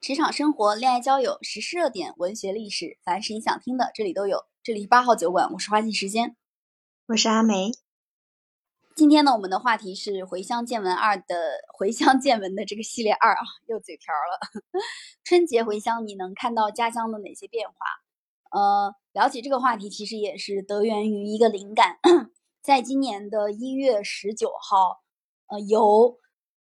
职场生活、恋爱交友、时事热点、文学历史，凡是你想听的，这里都有。这里是八号酒馆，我是花季时间，我是阿梅。今天呢，我们的话题是《回乡见闻二》的《回乡见闻》的这个系列二啊，又嘴瓢了。春节回乡，你能看到家乡的哪些变化？呃，聊起这个话题，其实也是得源于一个灵感，在今年的一月十九号，呃，由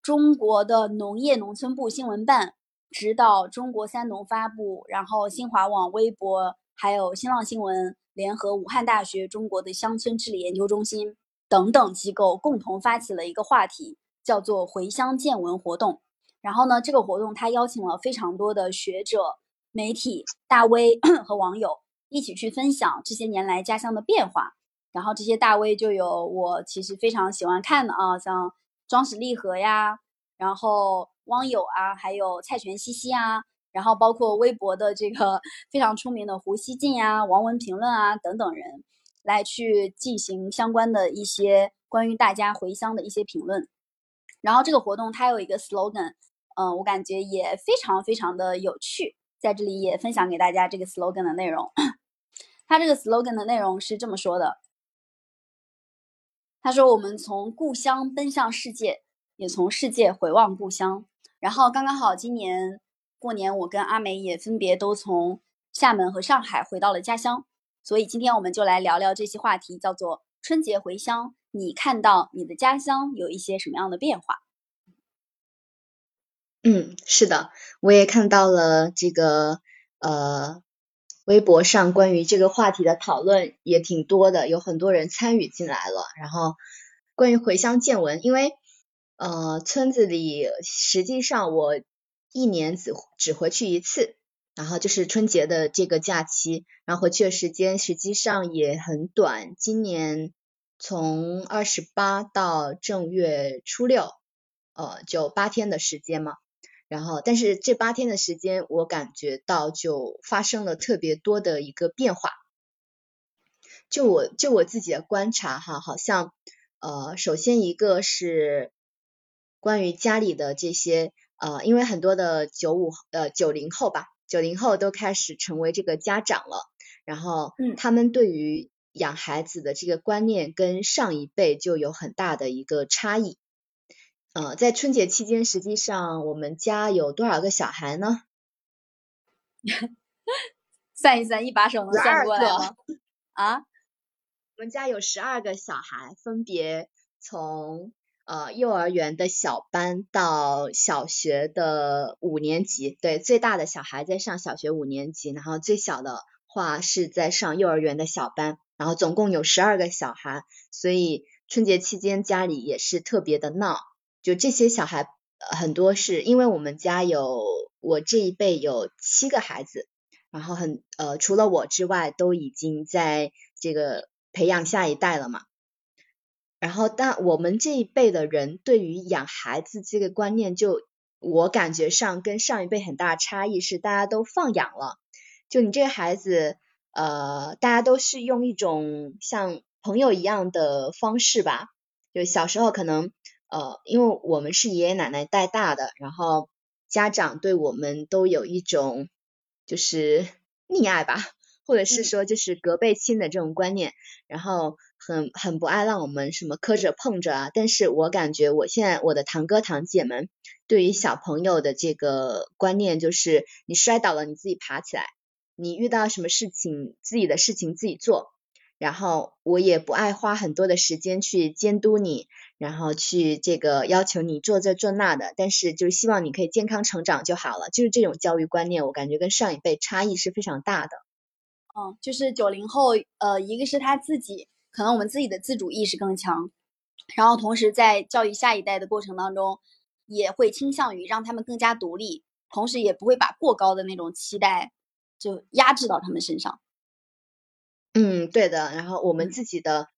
中国的农业农村部新闻办指导中国三农发布，然后新华网、微博还有新浪新闻联合武汉大学中国的乡村治理研究中心。等等机构共同发起了一个话题，叫做“回乡见闻”活动。然后呢，这个活动他邀请了非常多的学者、媒体大 V 和网友一起去分享这些年来家乡的变化。然后这些大 V 就有我其实非常喜欢看的啊，像庄史立和呀，然后汪友啊，还有蔡泉西西啊，然后包括微博的这个 非常出名的胡锡进呀、王文评论啊等等人。来去进行相关的一些关于大家回乡的一些评论，然后这个活动它有一个 slogan，嗯，我感觉也非常非常的有趣，在这里也分享给大家这个 slogan 的内容。它这个 slogan 的内容是这么说的：他说，我们从故乡奔向世界，也从世界回望故乡。然后刚刚好今年过年，我跟阿梅也分别都从厦门和上海回到了家乡。所以今天我们就来聊聊这些话题，叫做春节回乡，你看到你的家乡有一些什么样的变化？嗯，是的，我也看到了这个呃，微博上关于这个话题的讨论也挺多的，有很多人参与进来了。然后关于回乡见闻，因为呃村子里实际上我一年只只回去一次。然后就是春节的这个假期，然后回去的时间实际上也很短。今年从二十八到正月初六，呃，就八天的时间嘛。然后，但是这八天的时间，我感觉到就发生了特别多的一个变化。就我就我自己的观察哈，好像呃，首先一个是关于家里的这些呃，因为很多的九五呃九零后吧。九零后都开始成为这个家长了，然后他们对于养孩子的这个观念跟上一辈就有很大的一个差异。呃，在春节期间，实际上我们家有多少个小孩呢？算一算，一把手能算过来吗？啊，我们家有十二个小孩，分别从。呃，幼儿园的小班到小学的五年级，对，最大的小孩在上小学五年级，然后最小的话是在上幼儿园的小班，然后总共有十二个小孩，所以春节期间家里也是特别的闹，就这些小孩呃很多是因为我们家有我这一辈有七个孩子，然后很呃除了我之外都已经在这个培养下一代了嘛。然后，但我们这一辈的人对于养孩子这个观念，就我感觉上跟上一辈很大差异是，大家都放养了。就你这个孩子，呃，大家都是用一种像朋友一样的方式吧。就小时候可能，呃，因为我们是爷爷奶奶带大的，然后家长对我们都有一种就是溺爱吧，或者是说就是隔辈亲的这种观念，然后。很很不爱让我们什么磕着碰着啊，但是我感觉我现在我的堂哥堂姐们对于小朋友的这个观念就是，你摔倒了你自己爬起来，你遇到什么事情自己的事情自己做，然后我也不爱花很多的时间去监督你，然后去这个要求你做这做那的，但是就是希望你可以健康成长就好了，就是这种教育观念，我感觉跟上一辈差异是非常大的。嗯，就是九零后，呃，一个是他自己。可能我们自己的自主意识更强，然后同时在教育下一代的过程当中，也会倾向于让他们更加独立，同时也不会把过高的那种期待就压制到他们身上。嗯，对的。然后我们自己的，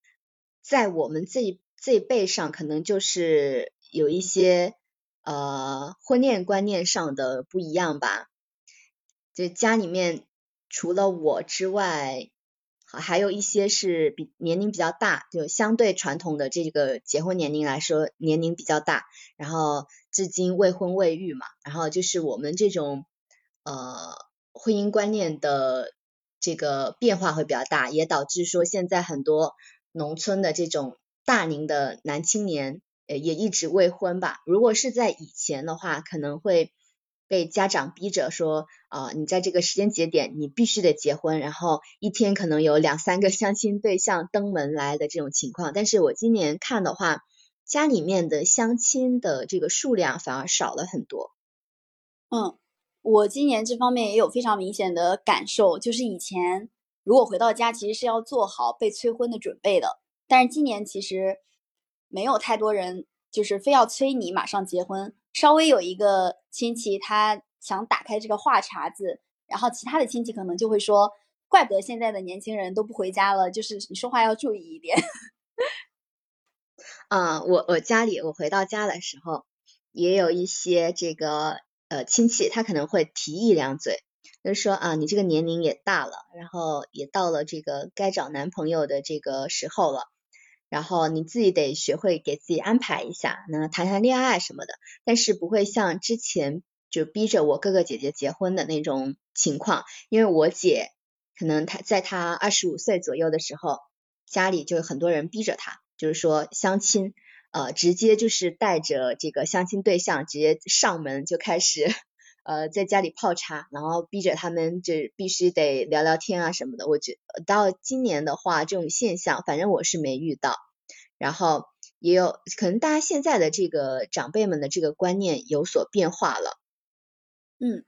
在我们这一这一辈上，可能就是有一些呃婚恋观念上的不一样吧。就家里面除了我之外。还有一些是比年龄比较大，就相对传统的这个结婚年龄来说，年龄比较大，然后至今未婚未育嘛，然后就是我们这种呃婚姻观念的这个变化会比较大，也导致说现在很多农村的这种大龄的男青年，呃也一直未婚吧。如果是在以前的话，可能会。被家长逼着说啊，你在这个时间节点你必须得结婚，然后一天可能有两三个相亲对象登门来的这种情况。但是我今年看的话，家里面的相亲的这个数量反而少了很多。嗯，我今年这方面也有非常明显的感受，就是以前如果回到家其实是要做好被催婚的准备的，但是今年其实没有太多人就是非要催你马上结婚。稍微有一个亲戚，他想打开这个话茬子，然后其他的亲戚可能就会说：“怪不得现在的年轻人都不回家了，就是你说话要注意一点。”啊，我我家里我回到家的时候，也有一些这个呃亲戚，他可能会提一两嘴，就是说啊，你这个年龄也大了，然后也到了这个该找男朋友的这个时候了。然后你自己得学会给自己安排一下，那谈谈恋爱什么的，但是不会像之前就逼着我哥哥姐姐结婚的那种情况，因为我姐可能她在她二十五岁左右的时候，家里就有很多人逼着她，就是说相亲，呃，直接就是带着这个相亲对象直接上门就开始，呃，在家里泡茶，然后逼着他们就必须得聊聊天啊什么的。我觉到今年的话，这种现象反正我是没遇到。然后也有可能大家现在的这个长辈们的这个观念有所变化了。嗯，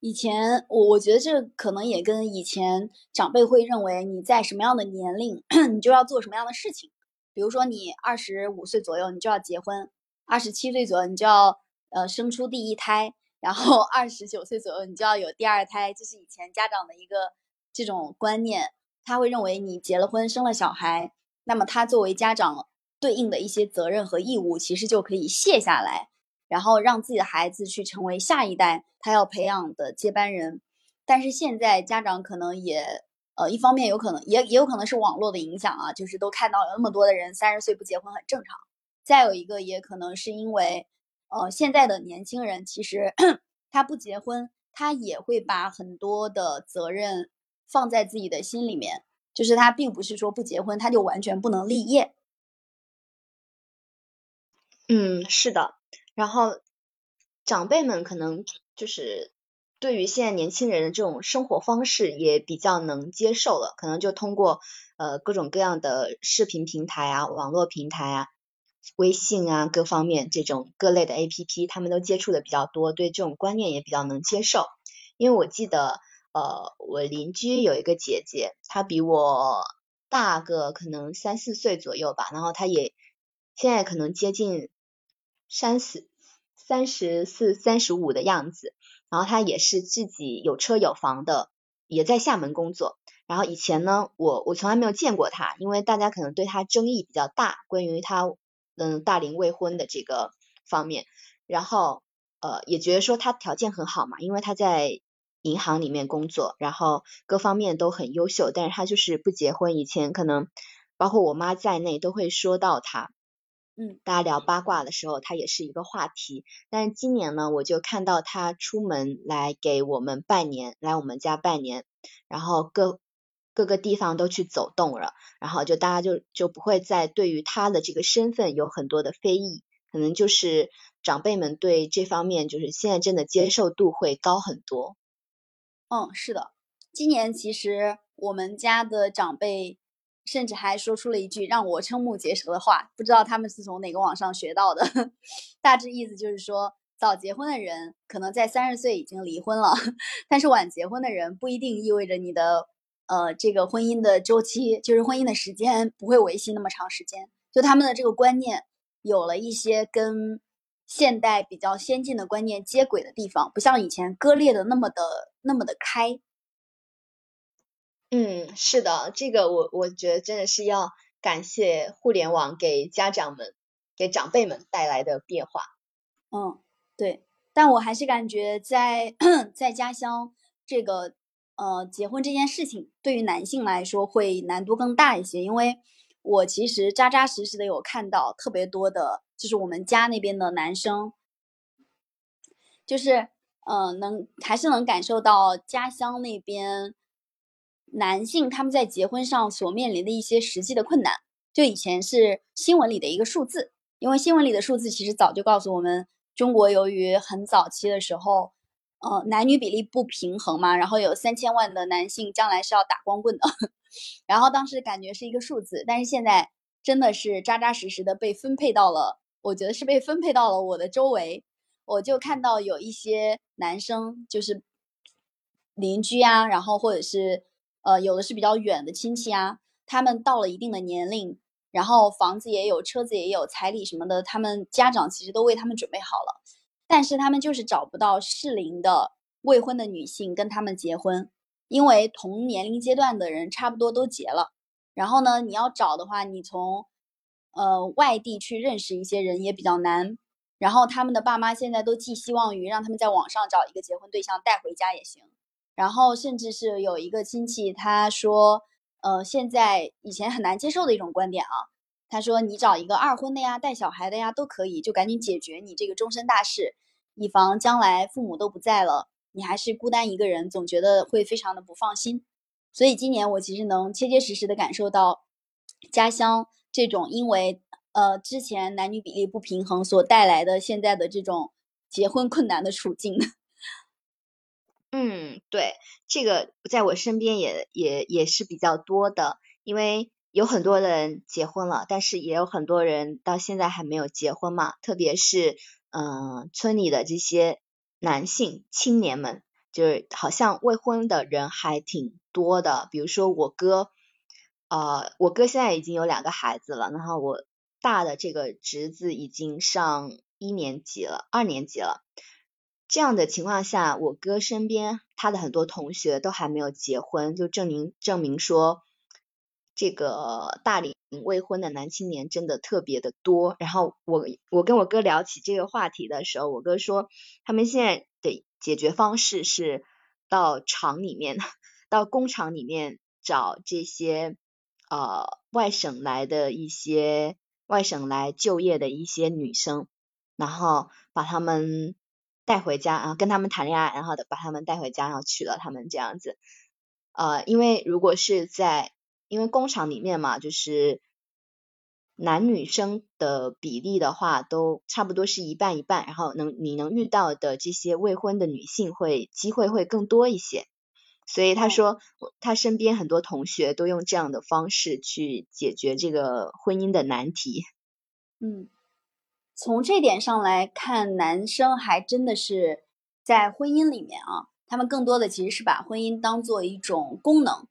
以前我我觉得这可能也跟以前长辈会认为你在什么样的年龄 你就要做什么样的事情，比如说你二十五岁左右你就要结婚，二十七岁左右你就要呃生出第一胎，然后二十九岁左右你就要有第二胎，这是以前家长的一个这种观念，他会认为你结了婚生了小孩。那么他作为家长对应的一些责任和义务，其实就可以卸下来，然后让自己的孩子去成为下一代他要培养的接班人。但是现在家长可能也，呃，一方面有可能也也有可能是网络的影响啊，就是都看到有那么多的人三十岁不结婚很正常。再有一个也可能是因为，呃，现在的年轻人其实 他不结婚，他也会把很多的责任放在自己的心里面。就是他并不是说不结婚他就完全不能立业。嗯，是的。然后长辈们可能就是对于现在年轻人的这种生活方式也比较能接受了，可能就通过呃各种各样的视频平台啊、网络平台啊、微信啊各方面这种各类的 APP，他们都接触的比较多，对这种观念也比较能接受。因为我记得。呃，我邻居有一个姐姐，她比我大个可能三四岁左右吧，然后她也现在可能接近三十三十四、三十五的样子，然后她也是自己有车有房的，也在厦门工作。然后以前呢，我我从来没有见过她，因为大家可能对她争议比较大，关于她嗯大龄未婚的这个方面，然后呃也觉得说他条件很好嘛，因为他在。银行里面工作，然后各方面都很优秀，但是他就是不结婚。以前可能包括我妈在内都会说到他，嗯，大家聊八卦的时候，他也是一个话题。但是今年呢，我就看到他出门来给我们拜年，来我们家拜年，然后各各个地方都去走动了，然后就大家就就不会再对于他的这个身份有很多的非议，可能就是长辈们对这方面就是现在真的接受度会高很多。嗯，是的，今年其实我们家的长辈甚至还说出了一句让我瞠目结舌的话，不知道他们是从哪个网上学到的。大致意思就是说，早结婚的人可能在三十岁已经离婚了，但是晚结婚的人不一定意味着你的呃这个婚姻的周期，就是婚姻的时间不会维系那么长时间。就他们的这个观念有了一些跟。现代比较先进的观念接轨的地方，不像以前割裂的那么的那么的开。嗯，是的，这个我我觉得真的是要感谢互联网给家长们、给长辈们带来的变化。嗯，对，但我还是感觉在 在家乡这个呃结婚这件事情，对于男性来说会难度更大一些，因为我其实扎扎实实的有看到特别多的。就是我们家那边的男生，就是嗯，能还是能感受到家乡那边男性他们在结婚上所面临的一些实际的困难。就以前是新闻里的一个数字，因为新闻里的数字其实早就告诉我们，中国由于很早期的时候，呃，男女比例不平衡嘛，然后有三千万的男性将来是要打光棍的，然后当时感觉是一个数字，但是现在真的是扎扎实实的被分配到了，我觉得是被分配到了我的周围。我就看到有一些男生，就是邻居啊，然后或者是呃，有的是比较远的亲戚啊，他们到了一定的年龄，然后房子也有，车子也有，彩礼什么的，他们家长其实都为他们准备好了，但是他们就是找不到适龄的未婚的女性跟他们结婚，因为同年龄阶段的人差不多都结了，然后呢，你要找的话，你从呃外地去认识一些人也比较难。然后他们的爸妈现在都寄希望于让他们在网上找一个结婚对象带回家也行，然后甚至是有一个亲戚他说，呃，现在以前很难接受的一种观点啊，他说你找一个二婚的呀，带小孩的呀都可以，就赶紧解决你这个终身大事，以防将来父母都不在了，你还是孤单一个人，总觉得会非常的不放心。所以今年我其实能切切实实的感受到家乡这种因为。呃，之前男女比例不平衡所带来的现在的这种结婚困难的处境。嗯，对，这个在我身边也也也是比较多的，因为有很多人结婚了，但是也有很多人到现在还没有结婚嘛。特别是嗯，村里的这些男性青年们，就是好像未婚的人还挺多的。比如说我哥，呃，我哥现在已经有两个孩子了，然后我。大的这个侄子已经上一年级了，二年级了。这样的情况下，我哥身边他的很多同学都还没有结婚，就证明证明说，这个大龄未婚的男青年真的特别的多。然后我我跟我哥聊起这个话题的时候，我哥说他们现在的解决方式是到厂里面，到工厂里面找这些呃外省来的一些。外省来就业的一些女生，然后把他们带回家，然后跟他们谈恋爱，然后把他们带回家，然后娶了他们这样子。呃，因为如果是在因为工厂里面嘛，就是男女生的比例的话，都差不多是一半一半，然后能你能遇到的这些未婚的女性会机会会更多一些。所以他说，他身边很多同学都用这样的方式去解决这个婚姻的难题。嗯，从这点上来看，男生还真的是在婚姻里面啊，他们更多的其实是把婚姻当做一种功能，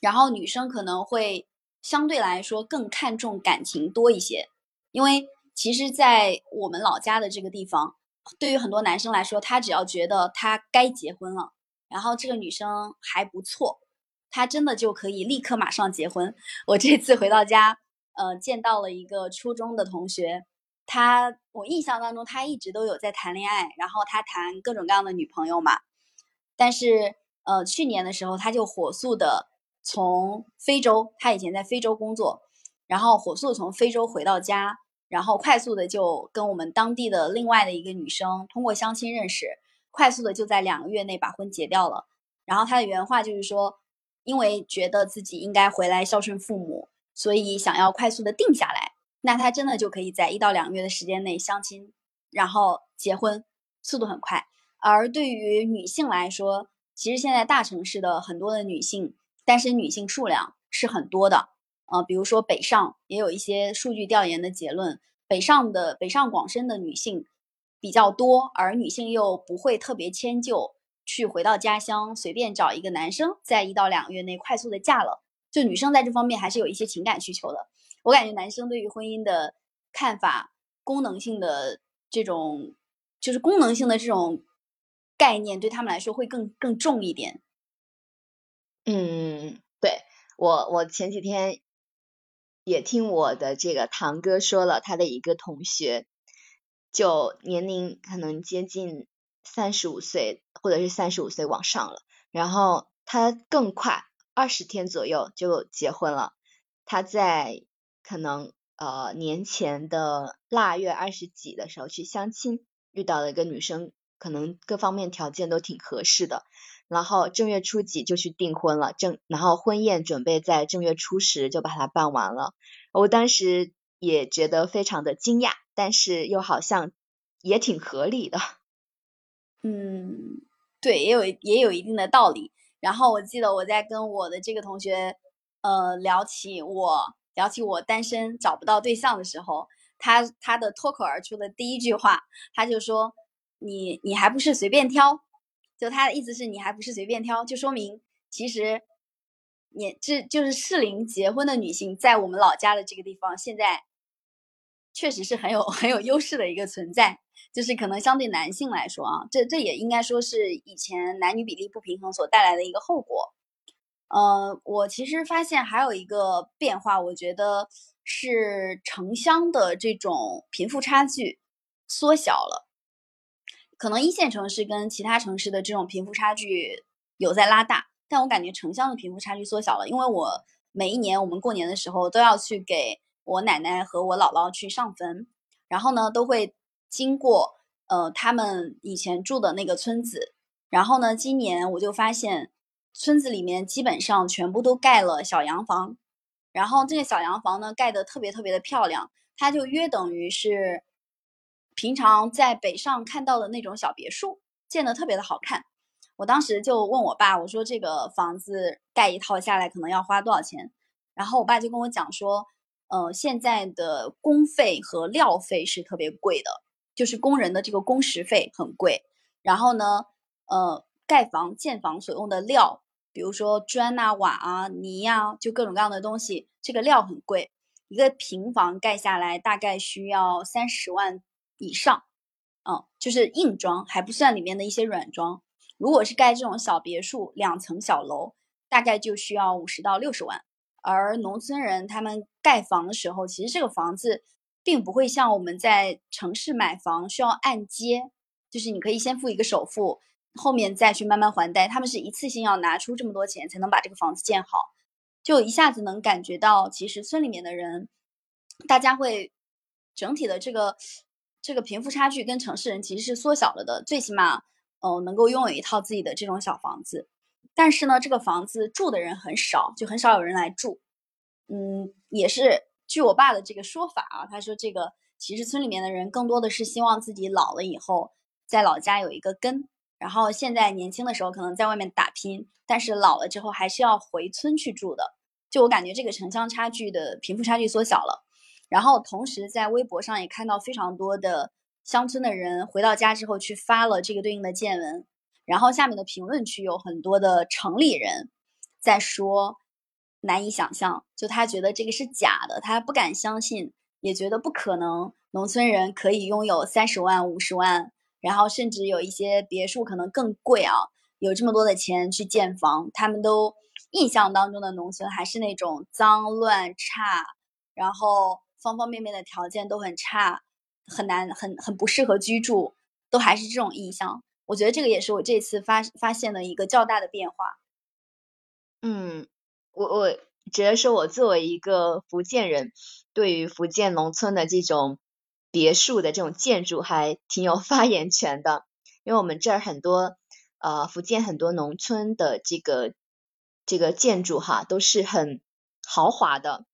然后女生可能会相对来说更看重感情多一些，因为其实，在我们老家的这个地方，对于很多男生来说，他只要觉得他该结婚了。然后这个女生还不错，他真的就可以立刻马上结婚。我这次回到家，呃，见到了一个初中的同学，他我印象当中他一直都有在谈恋爱，然后他谈各种各样的女朋友嘛。但是呃，去年的时候他就火速的从非洲，他以前在非洲工作，然后火速从非洲回到家，然后快速的就跟我们当地的另外的一个女生通过相亲认识。快速的就在两个月内把婚结掉了，然后他的原话就是说，因为觉得自己应该回来孝顺父母，所以想要快速的定下来。那他真的就可以在一到两个月的时间内相亲，然后结婚，速度很快。而对于女性来说，其实现在大城市的很多的女性单身女性数量是很多的，呃，比如说北上也有一些数据调研的结论，北上的北上广深的女性。比较多，而女性又不会特别迁就，去回到家乡随便找一个男生，在一到两个月内快速的嫁了。就女生在这方面还是有一些情感需求的。我感觉男生对于婚姻的看法，功能性的这种，就是功能性的这种概念，对他们来说会更更重一点。嗯，对我我前几天也听我的这个堂哥说了，他的一个同学。就年龄可能接近三十五岁，或者是三十五岁往上了，然后他更快，二十天左右就结婚了。他在可能呃年前的腊月二十几的时候去相亲，遇到了一个女生可能各方面条件都挺合适的。然后正月初几就去订婚了，正然后婚宴准备在正月初十就把它办完了。我当时也觉得非常的惊讶，但是又好像也挺合理的。嗯，对，也有也有一定的道理。然后我记得我在跟我的这个同学呃聊起我聊起我单身找不到对象的时候，他他的脱口而出的第一句话，他就说：“你你还不是随便挑。”就他的意思是你还不是随便挑，就说明其实年这就是适龄结婚的女性，在我们老家的这个地方，现在确实是很有 很有优势的一个存在。就是可能相对男性来说啊，这这也应该说是以前男女比例不平衡所带来的一个后果。呃，我其实发现还有一个变化，我觉得是城乡的这种贫富差距缩小了。可能一线城市跟其他城市的这种贫富差距有在拉大，但我感觉城乡的贫富差距缩小了。因为我每一年我们过年的时候都要去给我奶奶和我姥姥去上坟，然后呢都会经过呃他们以前住的那个村子，然后呢今年我就发现村子里面基本上全部都盖了小洋房，然后这个小洋房呢盖得特别特别的漂亮，它就约等于是。平常在北上看到的那种小别墅，建得特别的好看。我当时就问我爸，我说这个房子盖一套下来可能要花多少钱？然后我爸就跟我讲说，呃，现在的工费和料费是特别贵的，就是工人的这个工时费很贵。然后呢，呃，盖房建房所用的料，比如说砖啊、瓦啊、泥呀，就各种各样的东西，这个料很贵。一个平房盖下来大概需要三十万。以上，嗯，就是硬装还不算里面的一些软装。如果是盖这种小别墅、两层小楼，大概就需要五十到六十万。而农村人他们盖房的时候，其实这个房子并不会像我们在城市买房需要按揭，就是你可以先付一个首付，后面再去慢慢还贷。他们是一次性要拿出这么多钱才能把这个房子建好，就一下子能感觉到，其实村里面的人，大家会整体的这个。这个贫富差距跟城市人其实是缩小了的，最起码，哦，能够拥有一套自己的这种小房子。但是呢，这个房子住的人很少，就很少有人来住。嗯，也是据我爸的这个说法啊，他说这个其实村里面的人更多的是希望自己老了以后在老家有一个根，然后现在年轻的时候可能在外面打拼，但是老了之后还是要回村去住的。就我感觉这个城乡差距的贫富差距缩小了。然后同时在微博上也看到非常多的乡村的人回到家之后去发了这个对应的见闻，然后下面的评论区有很多的城里人在说难以想象，就他觉得这个是假的，他不敢相信，也觉得不可能，农村人可以拥有三十万、五十万，然后甚至有一些别墅可能更贵啊，有这么多的钱去建房，他们都印象当中的农村还是那种脏乱差，然后。方方面面的条件都很差，很难，很很不适合居住，都还是这种印象。我觉得这个也是我这次发发现的一个较大的变化。嗯，我我觉得说，我作为一个福建人，对于福建农村的这种别墅的这种建筑还挺有 发言权的，因为我们这儿很多呃福建很多农村的这个这个建筑哈都是很豪华的。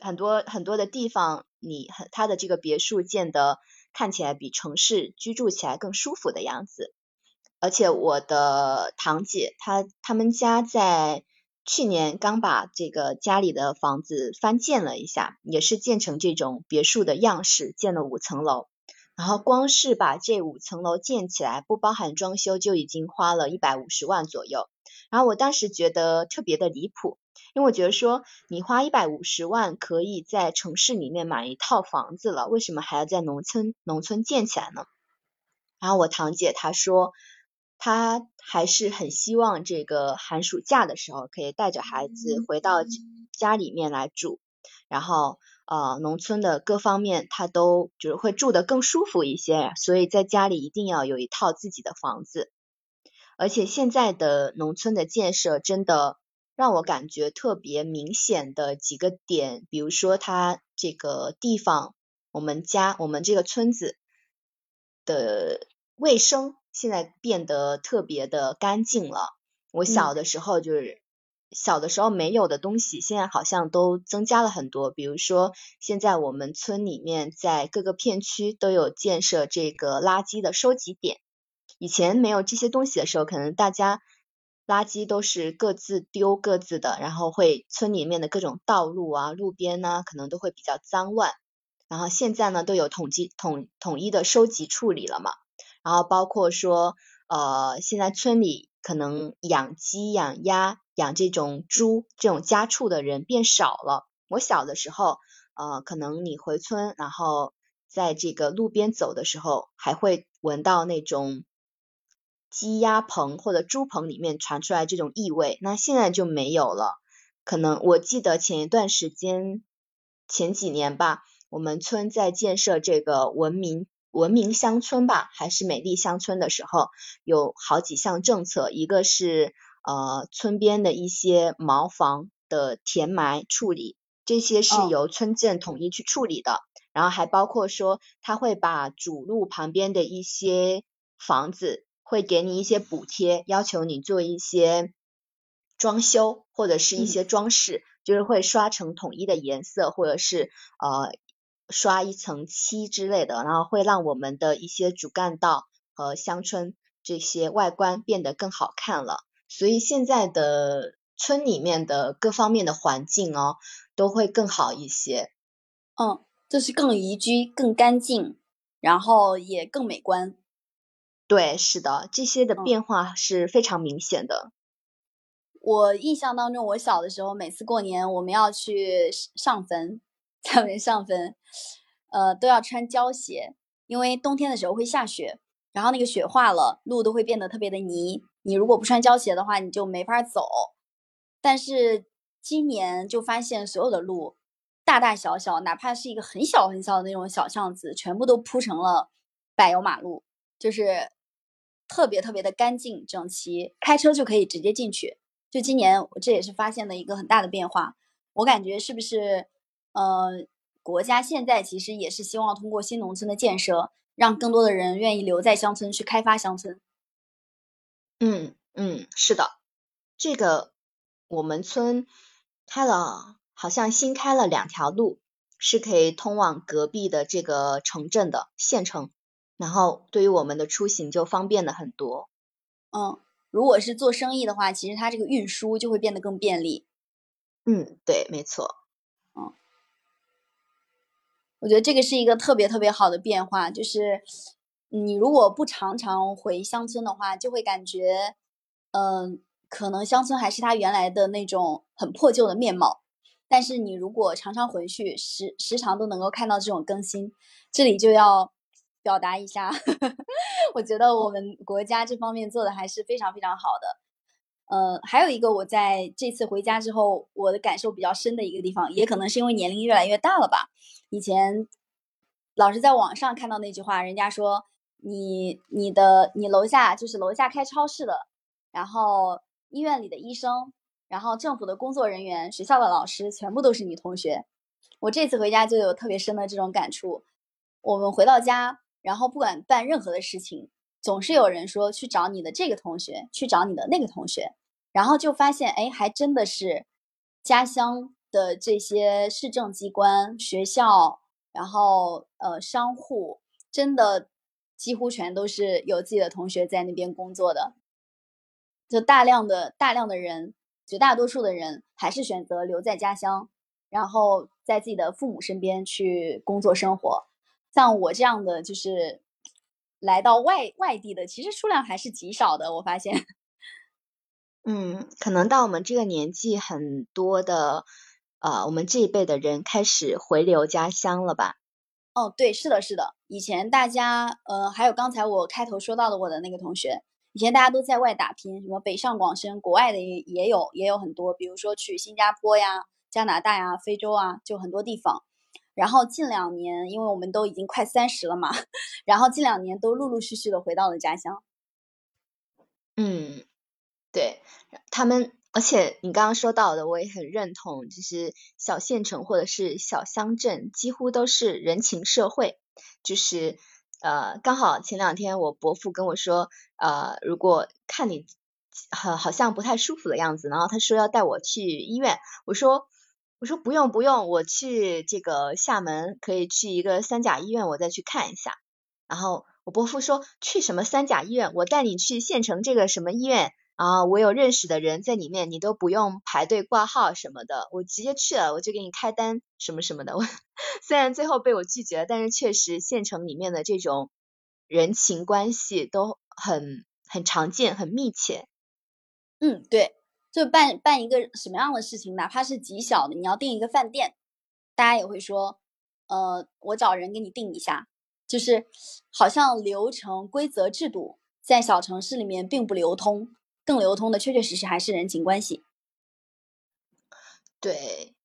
很多很多的地方，你很它的这个别墅建的看起来比城市居住起来更舒服的样子。而且我的堂姐她他们家在去年刚把这个家里的房子翻建了一下，也是建成这种别墅的样式，建了五层楼。然后光是把这五层楼建起来，不包含装修，就已经花了一百五十万左右。然后我当时觉得特别的离谱。因为我觉得说，你花一百五十万可以在城市里面买一套房子了，为什么还要在农村农村建起来呢？然后我堂姐她说，她还是很希望这个寒暑假的时候可以带着孩子回到家里面来住，然后呃农村的各方面她都就是会住得更舒服一些，所以在家里一定要有一套自己的房子，而且现在的农村的建设真的。让我感觉特别明显的几个点，比如说它这个地方，我们家我们这个村子的卫生现在变得特别的干净了。我小的时候就是小的时候没有的东西，现在好像都增加了很多。比如说，现在我们村里面在各个片区都有建设这个垃圾的收集点。以前没有这些东西的时候，可能大家垃圾都是各自丢各自的，然后会村里面的各种道路啊、路边呢，可能都会比较脏乱。然后现在呢，都有统计统统一的收集处理了嘛。然后包括说，呃，现在村里可能养鸡、养鸭、养这种猪这种家畜的人变少了。我小的时候，呃，可能你回村，然后在这个路边走的时候，还会闻到那种鸡鸭棚或者猪棚里面传出来这种异味。那现在就没有了。可能我记得前一段时间，前几年吧。我们村在建设这个文明文明乡村吧，还是美丽乡村的时候，有好几项政策，一个是呃村边的一些茅房的填埋处理，这些是由村镇统一去处理的，然后还包括说他会把主路旁边的一些房子会给你一些补贴，要求你做一些装修或者是一些装饰，就是会刷成统一的颜色，或者是呃。刷一层漆之类的，然后会让我们的一些主干道和乡村这些外观变得更好看了。所以现在的村里面的各方面的环境哦，都会更好一些。嗯，就是更宜居、更干净，然后也更美观。对，是的，这些的变化是非常明显的。我印象当中，我小的时候，每次过年我们要去上坟。在门上坟，呃，都要穿胶鞋，因为冬天的时候会下雪，然后那个雪化了，路都会变得特别的泥。你如果不穿胶鞋的话，你就没法走。但是今年就发现所有的路，大大小小，哪怕是一个很小很小的那种小巷子，全部都铺成了柏油马路，就是特别特别的干净整齐，开车就可以直接进去。就今年，我这也是发现了一个很大的变化。我感觉是不是？呃，国家现在其实也是希望通过新农村的建设，让更多的人愿意留在乡村去开发乡村。嗯嗯，是的，这个我们村开了，好像新开了两条路，是可以通往隔壁的这个城镇的县城，然后对于我们的出行就方便了很多。嗯，如果是做生意的话，其实它这个运输就会变得更便利。嗯，对，没错。嗯我觉得这个是一个特别特别好的变化，就是你如果不常常回乡村的话，就会感觉，嗯，可能乡村还是它原来的那种很破旧的面貌。但是你如果常常回去，时时常都能够看到这种更新，这里就要表达一下，我觉得我们国家这方面做的还是非常非常好的。呃，还有一个我在这次回家之后，我的感受比较深的一个地方，也可能是因为年龄越来越大了吧。以前老是在网上看到那句话，人家说你你的你楼下就是楼下开超市的，然后医院里的医生，然后政府的工作人员，学校的老师，全部都是你同学。我这次回家就有特别深的这种感触。我们回到家，然后不管办任何的事情，总是有人说去找你的这个同学，去找你的那个同学。然后就发现，哎，还真的是家乡的这些市政机关、学校，然后呃商户，真的几乎全都是有自己的同学在那边工作的。就大量的大量的人，绝大多数的人还是选择留在家乡，然后在自己的父母身边去工作生活。像我这样的，就是来到外外地的，其实数量还是极少的。我发现。嗯，可能到我们这个年纪，很多的呃，我们这一辈的人开始回流家乡了吧？哦，对，是的，是的。以前大家，呃，还有刚才我开头说到的我的那个同学，以前大家都在外打拼，什么北上广深，国外的也也有，也有很多，比如说去新加坡呀、加拿大呀、非洲啊，就很多地方。然后近两年，因为我们都已经快三十了嘛，然后近两年都陆陆续续的回到了家乡。嗯。对他们，而且你刚刚说到的，我也很认同，就是小县城或者是小乡镇，几乎都是人情社会，就是呃，刚好前两天我伯父跟我说，呃，如果看你好好像不太舒服的样子，然后他说要带我去医院，我说我说不用不用，我去这个厦门可以去一个三甲医院，我再去看一下。然后我伯父说去什么三甲医院，我带你去县城这个什么医院。啊，我有认识的人在里面，你都不用排队挂号什么的，我直接去了，我就给你开单什么什么的。我 虽然最后被我拒绝了，但是确实县城里面的这种人情关系都很很常见，很密切。嗯，对，就办办一个什么样的事情，哪怕是极小的，你要订一个饭店，大家也会说，呃，我找人给你订一下，就是好像流程、规则、制度在小城市里面并不流通。更流通的，确确实实还是人情关系。对，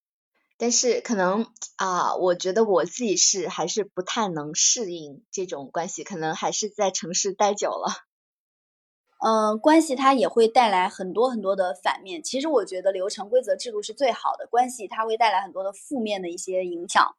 但是可能啊，我觉得我自己是还是不太能适应这种关系，可能还是在城市待久了。嗯，关系它也会带来很多很多的反面。其实我觉得流程、规则、制度是最好的，关系它会带来很多的负面的一些影响。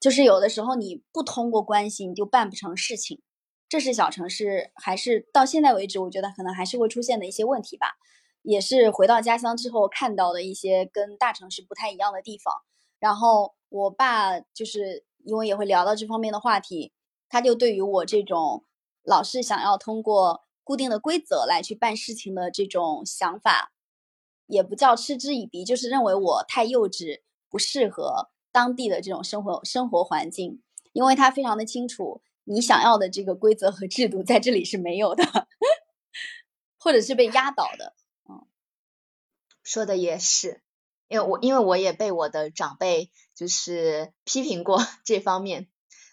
就是有的时候你不通过关系，你就办不成事情。这是小城市，还是到现在为止，我觉得可能还是会出现的一些问题吧。也是回到家乡之后看到的一些跟大城市不太一样的地方。然后我爸就是因为也会聊到这方面的话题，他就对于我这种老是想要通过固定的规则来去办事情的这种想法，也不叫嗤之以鼻，就是认为我太幼稚，不适合当地的这种生活生活环境，因为他非常的清楚。你想要的这个规则和制度在这里是没有的，或者是被压倒的。嗯，说的也是，因为我因为我也被我的长辈就是批评过 这方面，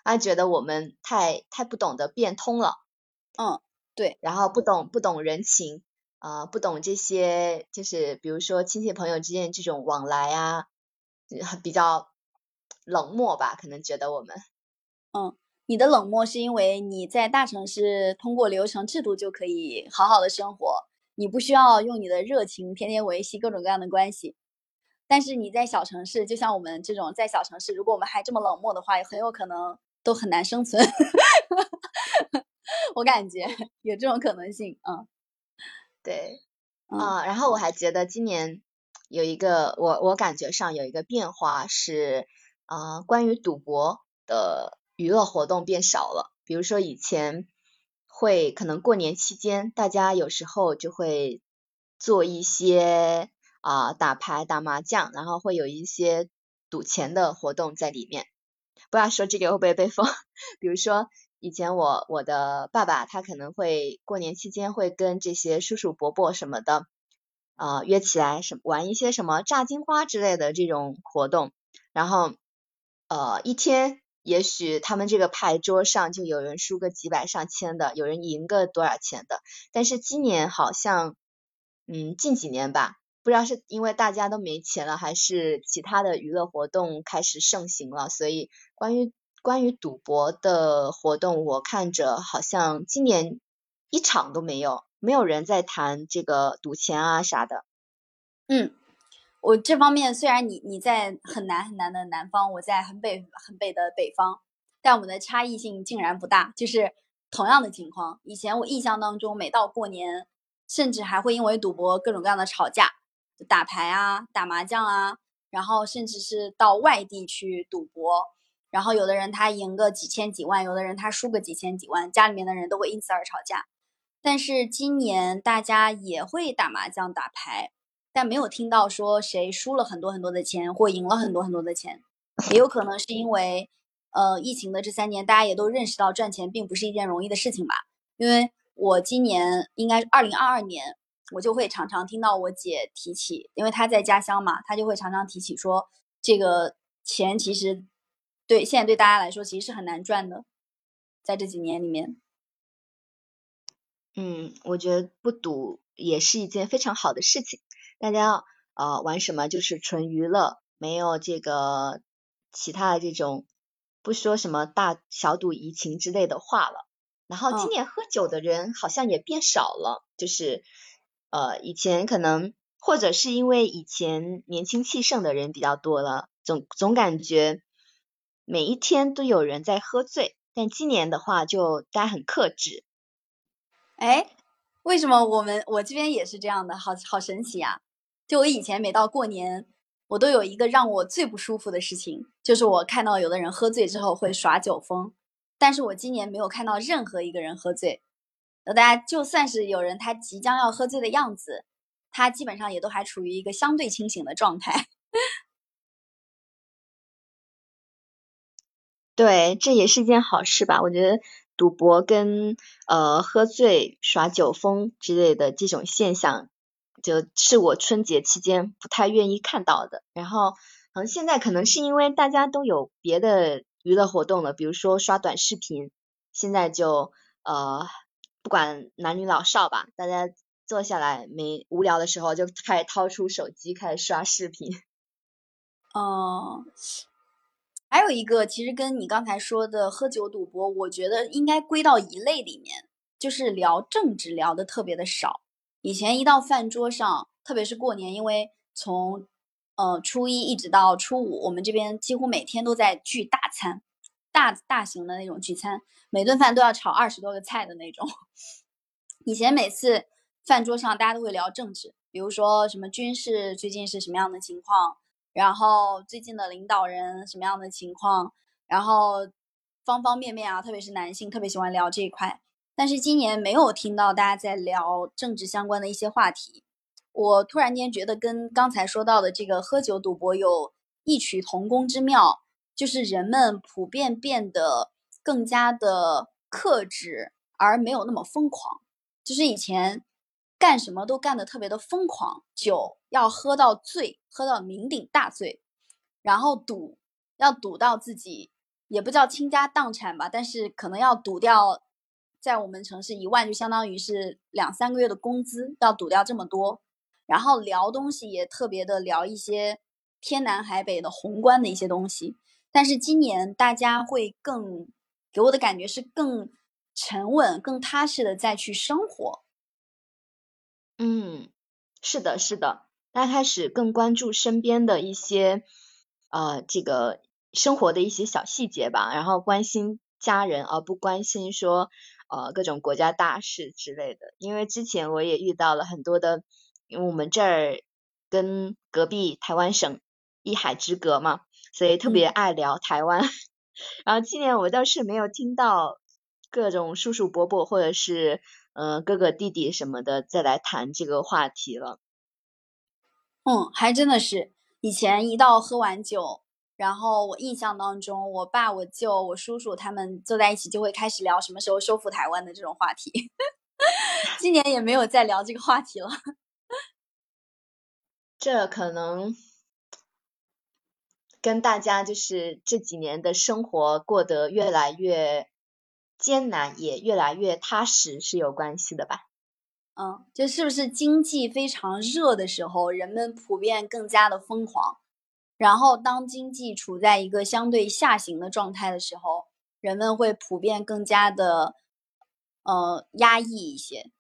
他觉得我们太太不懂得变通了。嗯，对，然后不懂不懂人情啊，不懂这些就是比如说亲戚朋友之间这种往来啊，比较冷漠吧，可能觉得我们，嗯。你的冷漠是因为你在大城市通过流程制度就可以好好的生活，你不需要用你的热情天天维系各种各样的关系。但是你在小城市，就像我们这种在小城市，如果我们还这么冷漠的话，很有可能都很难生存。我感觉有这种可能性，嗯，对，啊，然后我还觉得今年有一个我我感觉上有一个变化是啊，关于赌博的。娱乐活动变少了，比如说以前会可能过年期间，大家有时候就会做一些啊打牌、打麻将，然后会有一些赌钱的活动在里面。不要说这个会不会被封？比如说以前我我的爸爸他可能会过年期间会跟这些叔叔伯伯什么的啊约起来什玩一些什么炸金花之类的这种活动，然后呃一天。也许他们这个牌桌上就有人输个几百上千的，有人赢个多少钱的。但是今年好像，嗯，近几年吧，不知道是因为大家都没钱了，还是其他的娱乐活动开始盛行了，所以关于关于赌博的活动，我看着好像今年一场都没有，没有人在谈这个赌钱啊啥的。嗯。我这方面虽然你你在很南很南的南方，我在很北很北的北方，但我们的差异性竟然不大，就是同样的情况。以前我印象当中，每到过年，甚至还会因为赌博各种各样的吵架，打牌啊、打麻将啊，然后甚至是到外地去赌博，然后有的人他赢个几千几万，有的人他输个几千几万，家里面的人都会因此而吵架。但是今年大家也会打麻将、打牌。但没有听到说谁输了很多很多的钱或赢了很多很多的钱，也有可能是因为，呃，疫情的这三年，大家也都认识到赚钱并不是一件容易的事情吧。因为我今年应该是二零二二年，我就会常常听到我姐提起，因为她在家乡嘛，她就会常常提起说，这个钱其实对现在对大家来说其实是很难赚的，在这几年里面。嗯，我觉得不赌也是一件非常好的事情。大家呃玩什么就是纯娱乐，没有这个其他的这种不说什么大小赌怡情之类的话了。然后今年喝酒的人好像也变少了，就是呃以前可能或者是因为以前年轻气盛的人比较多了，总总感觉每一天都有人在喝醉。但今年的话就大家很克制。哎，为什么我们我这边也是这样的？好好神奇呀！就我以前每到过年，我都有一个让我最不舒服的事情，就是我看到有的人喝醉之后会耍酒疯。但是我今年没有看到任何一个人喝醉。大家就算是有人他即将要喝醉的样子，他基本上也都还处于一个相对清醒的状态。对，这也是一件好事吧？我觉得赌博跟呃喝醉、耍酒疯之类的这种现象。就是我春节期间不太愿意看到的，然后嗯，现在可能是因为大家都有别的娱乐活动了，比如说刷短视频，现在就呃不管男女老少吧，大家坐下来没无聊的时候就开始掏出手机开始刷视频。哦，还有一个其实跟你刚才说的喝酒赌博，我觉得应该归到一类里面，就是聊政治聊的特别的少。以前一到饭桌上，特别是过年，因为从呃初一一直到初五，我们这边几乎每天都在聚大餐，大大型的那种聚餐，每顿饭都要炒二十多个菜的那种。以前每次饭桌上，大家都会聊政治，比如说什么军事最近是什么样的情况，然后最近的领导人什么样的情况，然后方方面面啊，特别是男性特别喜欢聊这一块。但是今年没有听到大家在聊政治相关的一些话题，我突然间觉得跟刚才说到的这个喝酒赌博有异曲同工之妙，就是人们普遍变得更加的克制，而没有那么疯狂。就是以前干什么都干得特别的疯狂，酒要喝到醉，喝到酩酊大醉，然后赌要赌到自己也不叫倾家荡产吧，但是可能要赌掉。在我们城市，一万就相当于是两三个月的工资，要赌掉这么多。然后聊东西也特别的聊一些天南海北的宏观的一些东西。但是今年大家会更给我的感觉是更沉稳、更踏实的再去生活。嗯，是的，是的，大家开始更关注身边的一些呃这个生活的一些小细节吧，然后关心家人，而不关心说。呃，各种国家大事之类的，因为之前我也遇到了很多的，因为我们这儿跟隔壁台湾省一海之隔嘛，所以特别爱聊台湾。然后今年我倒是没有听到各种叔叔伯伯或者是呃哥哥弟弟什么的再来谈这个话题了。嗯，还真的是，以前一到喝完酒。然后我印象当中，我爸、我舅、我叔叔他们坐在一起，就会开始聊什么时候收复台湾的这种话题。今年也没有再聊这个话题了。这可能跟大家就是这几年的生活过得越来越艰难，也越来越踏实是有关系的吧？嗯，就是不是经济非常热的时候，人们普遍更加的疯狂。然后，当经济处在一个相对下行的状态的时候，人们会普遍更加的，呃，压抑一些。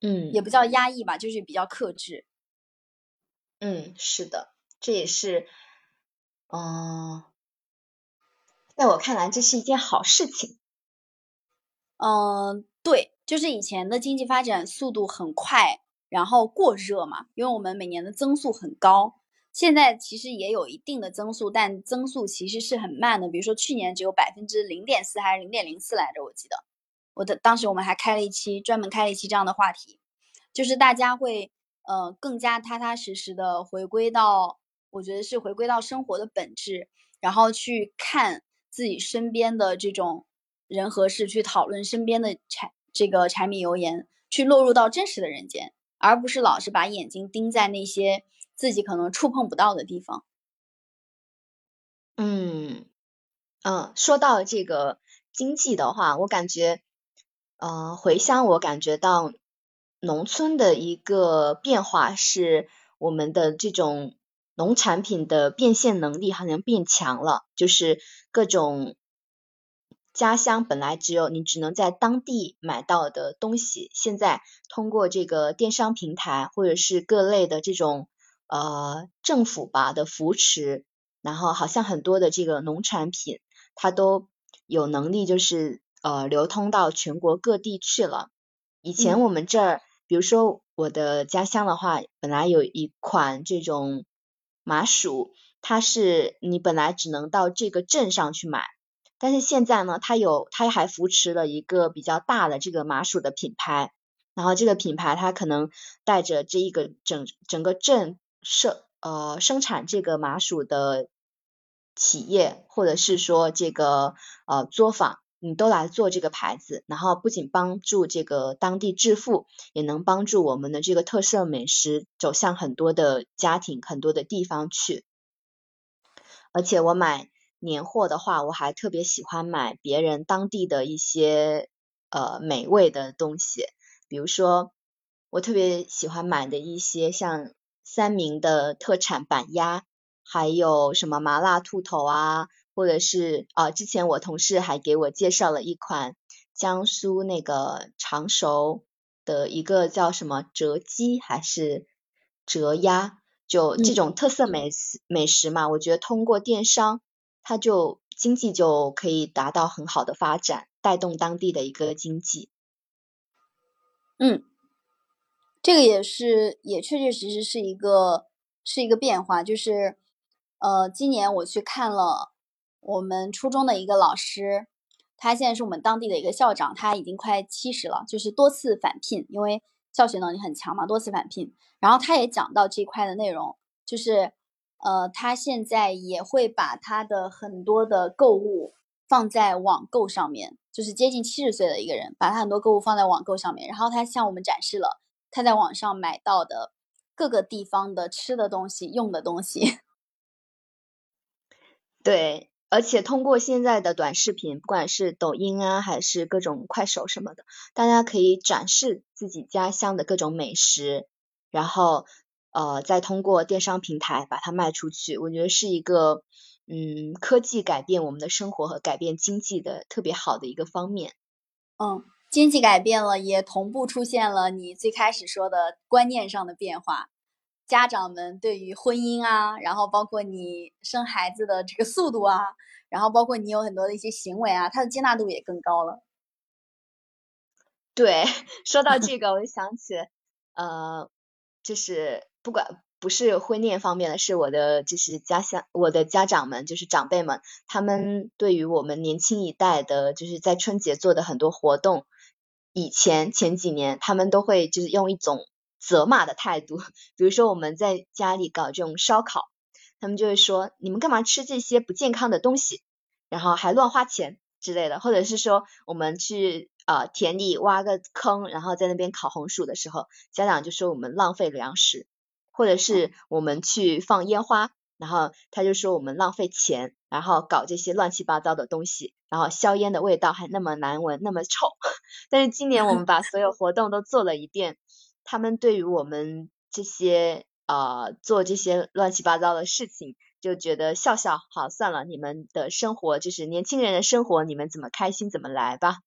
嗯，也不叫压抑吧，就是比较克制。嗯，是的，这也是，嗯，在我看来，这是一件好事情。嗯，对，就是以前的经济发展速度很快，然后过热嘛，因为我们每年的增速很高。现在其实也有一定的增速，但增速其实是很慢的。比如说去年只有百分之零点四还是零点零四来着，我记得。我的当时我们还开了一期专门开了一期这样的话题，就是大家会呃更加踏踏实实的回归到，我觉得是回归到生活的本质，然后去看自己身边的这种人和事，去讨论身边的柴这个柴米油盐，去落入到真实的人间，而不是老是把眼睛盯在那些。自己可能触碰不到的地方。嗯嗯，说到这个经济的话，我感觉，呃，回乡我感觉到农村的一个变化是，我们的这种农产品的变现能力好像变强了，就是各种家乡本来只有你只能在当地买到的东西，现在通过这个电商平台或者是各类的这种。呃，政府吧的扶持，然后好像很多的这个农产品，它都有能力就是呃流通到全国各地去了。以前我们这儿，比如说我的家乡的话，本来有一款这种麻薯，它是你本来只能到这个镇上去买，但是现在呢，它有它还扶持了一个比较大的这个麻薯的品牌，然后这个品牌它可能带着这一个整整个镇生呃生产这个麻薯的企业，或者是说这个呃作坊。你都来做这个牌子，然后不仅帮助这个当地致富，也能帮助我们的这个特色美食走向很多的家庭、很多的地方去。而且我买年货的话，我还特别喜欢买别人当地的一些呃美味的东西，比如说我特别喜欢买的一些像三明的特产板鸭，还有什么麻辣兔头啊。或者是啊，之前我同事还给我介绍了一款江苏那个常熟的一个叫什么折鸡还是折鸭，就这种特色美食美食嘛，我觉得通过电商，它就经济就可以达到很好的发展，带动当地的一个经济。嗯，这个也是，也确确实实是一个是一个变化，就是呃，今年我去看了。我们初中的一个老师，他现在是我们当地的一个校长，他已经快七十了，就是多次返聘，因为教学能力很强嘛，多次返聘。然后他也讲到这块的内容，就是呃，他现在也会把他的很多的购物放在网购上面，就是接近七十岁的一个人，把他很多购物放在网购上面。然后他向我们展示了他在网上买到的各个地方的吃的东西、用的东西。对。而且通过现在的短视频，不管是抖音啊，还是各种快手什么的，大家可以展示自己家乡的各种美食，然后呃再通过电商平台把它卖出去。我觉得是一个嗯科技改变我们的生活和改变经济的特别好的一个方面。嗯，经济改变了，也同步出现了你最开始说的观念上的变化。家长们对于婚姻啊，然后包括你生孩子的这个速度啊，然后包括你有很多的一些行为啊，他的接纳度也更高了。对，说到这 个，我就想起，呃，就是不管不是婚恋方面的，是我的就是家乡，我的家长们就是长辈们，他们对于我们年轻一代的，就是在春节做的很多活动，以前前几年他们都会就是用一种。责骂的态度，比如说我们在家里搞这种烧烤，他们就会说你们干嘛吃这些不健康的东西，然后还乱花钱之类的，或者是说我们去呃田里挖个坑，然后在那边烤红薯的时候，家长就说我们浪费粮食，或者是我们去放烟花，然后他就说我们浪费钱，然后搞这些乱七八糟的东西，然后硝烟的味道还那么难闻，那么臭。但是今年我们把所有活动都做了一遍。他们对于我们这些呃做这些乱七八糟的事情，就觉得笑笑好算了，你们的生活就是年轻人的生活，你们怎么开心怎么来吧。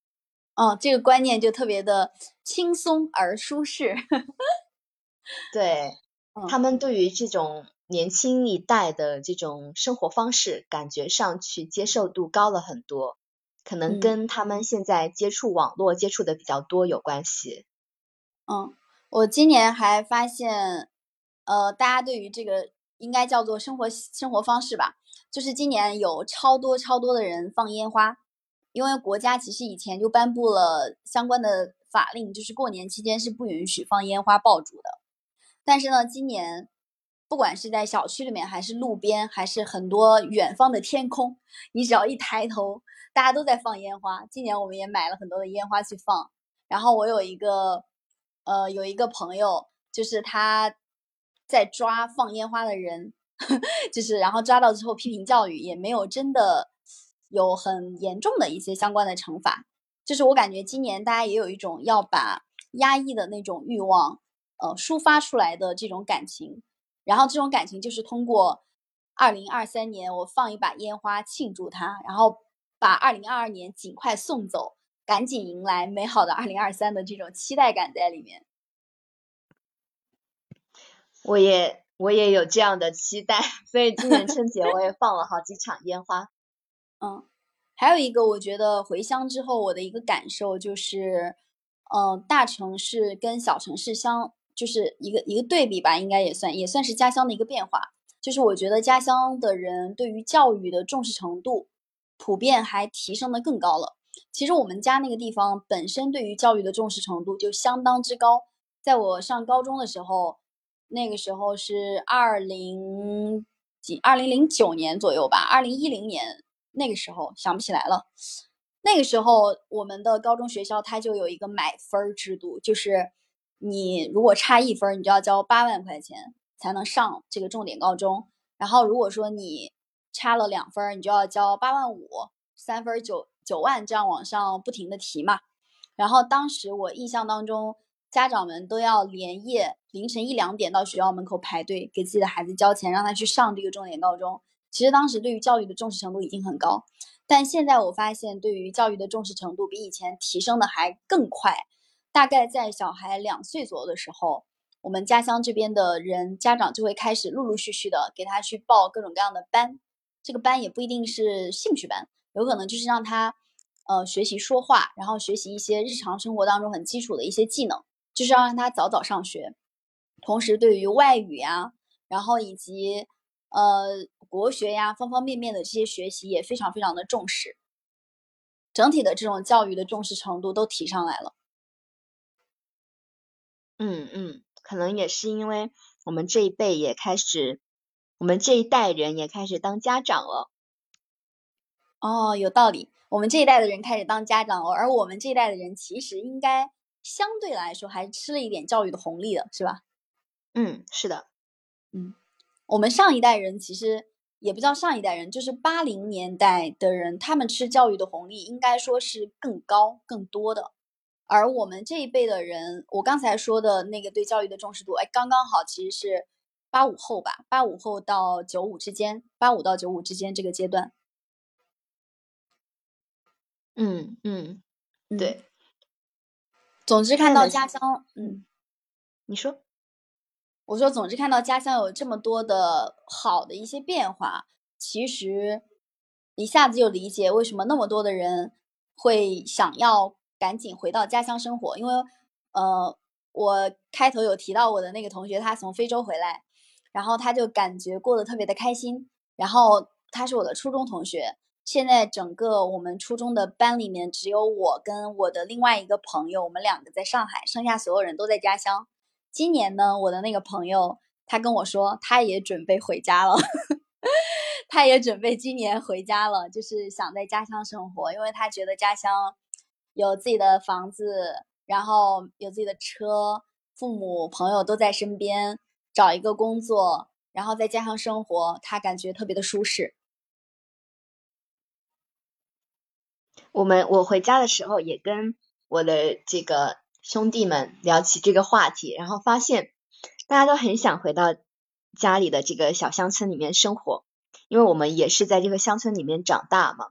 哦，这个观念就特别的轻松而舒适。对，他们对于这种年轻一代的这种生活方式，感觉上去接受度高了很多，可能跟他们现在接触网络接触的比较多有关系。嗯。我今年还发现，呃，大家对于这个应该叫做生活生活方式吧，就是今年有超多超多的人放烟花，因为国家其实以前就颁布了相关的法令，就是过年期间是不允许放烟花爆竹的。但是呢，今年不管是在小区里面，还是路边，还是很多远方的天空，你只要一抬头，大家都在放烟花。今年我们也买了很多的烟花去放，然后我有一个。呃，有一个朋友，就是他在抓放烟花的人，就是然后抓到之后批评教育，也没有真的有很严重的一些相关的惩罚。就是我感觉今年大家也有一种要把压抑的那种欲望，呃，抒发出来的这种感情。然后这种感情就是通过二零二三年我放一把烟花庆祝它，然后把二零二二年尽快送走。赶紧迎来美好的二零二三的这种期待感在里面。我也我也有这样的期待，所以今年春节我也放了好几场烟花。嗯，还有一个，我觉得回乡之后我的一个感受就是，嗯，大城市跟小城市相就是一个一个对比吧，应该也算也算是家乡的一个变化。就是我觉得家乡的人对于教育的重视程度，普遍还提升的更高了。其实我们家那个地方本身对于教育的重视程度就相当之高。在我上高中的时候，那个时候是二零几二零零九年左右吧，二零一零年。那个时候想不起来了。那个时候我们的高中学校它就有一个买分制度，就是你如果差一分，你就要交八万块钱才能上这个重点高中。然后如果说你差了两分，你就要交八万五，三分九九万，这样往上不停的提嘛。然后当时我印象当中，家长们都要连夜凌晨一两点到学校门口排队，给自己的孩子交钱，让他去上这个重点高中。其实当时对于教育的重视程度已经很高，但现在我发现对于教育的重视程度比以前提升的还更快。大概在小孩两岁左右的时候，我们家乡这边的人家长就会开始陆陆续续的给他去报各种各样的班。这个班也不一定是兴趣班，有可能就是让他呃学习说话，然后学习一些日常生活当中很基础的一些技能，就是要让他早早上学。同时，对于外语呀，然后以及呃。国学呀，方方面面的这些学习也非常非常的重视，整体的这种教育的重视程度都提上来了。嗯嗯，可能也是因为我们这一辈也开始，我们这一代人也开始当家长了。哦，有道理。我们这一代的人开始当家长了，而我们这一代的人其实应该相对来说还吃了一点教育的红利的，是吧？嗯，是的。嗯，我们上一代人其实。也不叫上一代人，就是八零年代的人，他们吃教育的红利应该说是更高、更多的。而我们这一辈的人，我刚才说的那个对教育的重视度，哎，刚刚好，其实是八五后吧，八五后到九五之间，八五到九五之间这个阶段。嗯嗯，对。总之看到家乡，嗯，你说。我说，总之看到家乡有这么多的好的一些变化，其实一下子就理解为什么那么多的人会想要赶紧回到家乡生活。因为，呃，我开头有提到我的那个同学，他从非洲回来，然后他就感觉过得特别的开心。然后他是我的初中同学，现在整个我们初中的班里面只有我跟我的另外一个朋友，我们两个在上海，剩下所有人都在家乡。今年呢，我的那个朋友他跟我说，他也准备回家了，他也准备今年回家了，就是想在家乡生活，因为他觉得家乡有自己的房子，然后有自己的车，父母朋友都在身边，找一个工作，然后在家乡生活，他感觉特别的舒适。我们我回家的时候也跟我的这个。兄弟们聊起这个话题，然后发现大家都很想回到家里的这个小乡村里面生活，因为我们也是在这个乡村里面长大嘛，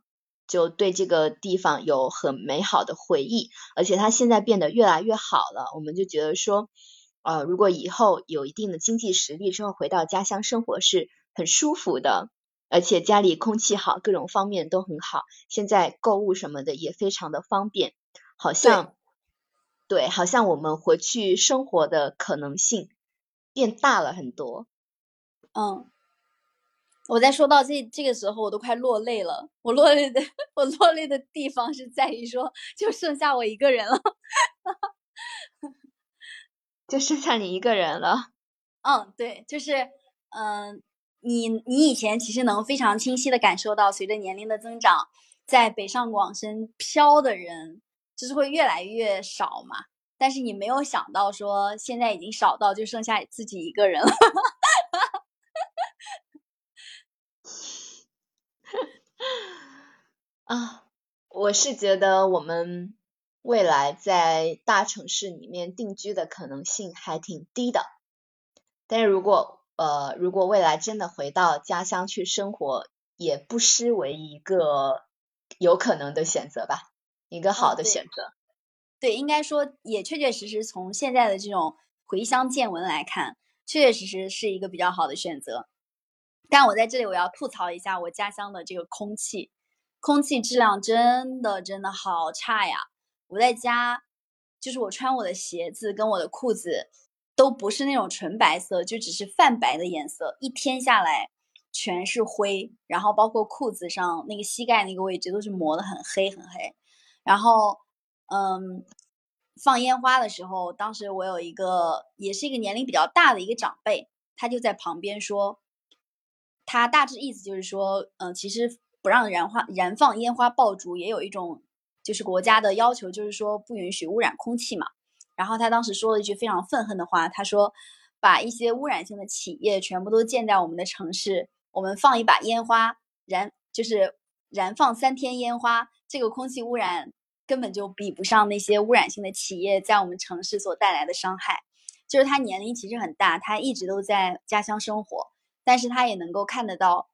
就对这个地方有很美好的回忆。而且它现在变得越来越好了，我们就觉得说，呃，如果以后有一定的经济实力之后回到家乡生活是很舒服的，而且家里空气好，各种方面都很好。现在购物什么的也非常的方便，好像。对，好像我们回去生活的可能性变大了很多。嗯，我在说到这这个时候，我都快落泪了。我落泪的，我落泪的地方是在于说，就剩下我一个人了，就剩下你一个人了。嗯，对，就是，嗯，你你以前其实能非常清晰的感受到，随着年龄的增长，在北上广深漂的人。就是会越来越少嘛，但是你没有想到说现在已经少到就剩下自己一个人了。啊，我是觉得我们未来在大城市里面定居的可能性还挺低的，但是如果呃如果未来真的回到家乡去生活，也不失为一个有可能的选择吧。一个好的选择，对，应该说也确确实实从现在的这种回乡见闻来看，确确实实是一个比较好的选择。但我在这里我要吐槽一下我家乡的这个空气，空气质量真的真的好差呀！我在家，就是我穿我的鞋子跟我的裤子都不是那种纯白色，就只是泛白的颜色，一天下来全是灰，然后包括裤子上那个膝盖那个位置都是磨得很黑很黑。然后，嗯，放烟花的时候，当时我有一个也是一个年龄比较大的一个长辈，他就在旁边说，他大致意思就是说，嗯，其实。不让燃花燃放烟花爆竹也有一种，就是国家的要求，就是说不允许污染空气嘛。然后他当时说了一句非常愤恨的话，他说：“把一些污染性的企业全部都建在我们的城市，我们放一把烟花燃，就是燃放三天烟花，这个空气污染根本就比不上那些污染性的企业在我们城市所带来的伤害。”就是他年龄其实很大，他一直都在家乡生活，但是他也能够看得到。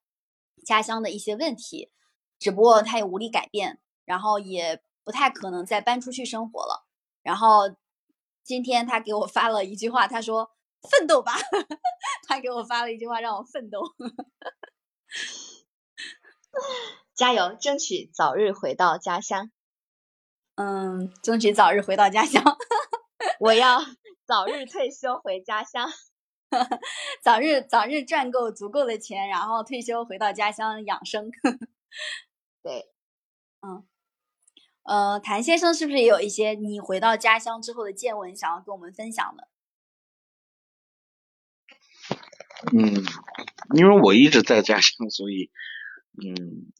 家乡的一些问题，只不过他也无力改变，然后也不太可能再搬出去生活了。然后今天他给我发了一句话，他说：“奋斗吧。”他给我发了一句话，让我奋斗，加油，争取早日回到家乡。嗯，争取早日回到家乡。我要早日退休回家乡。早日早日赚够足够的钱，然后退休回到家乡养生。对，嗯，呃，谭先生是不是也有一些你回到家乡之后的见闻想要跟我们分享的？嗯，因为我一直在家乡，所以嗯，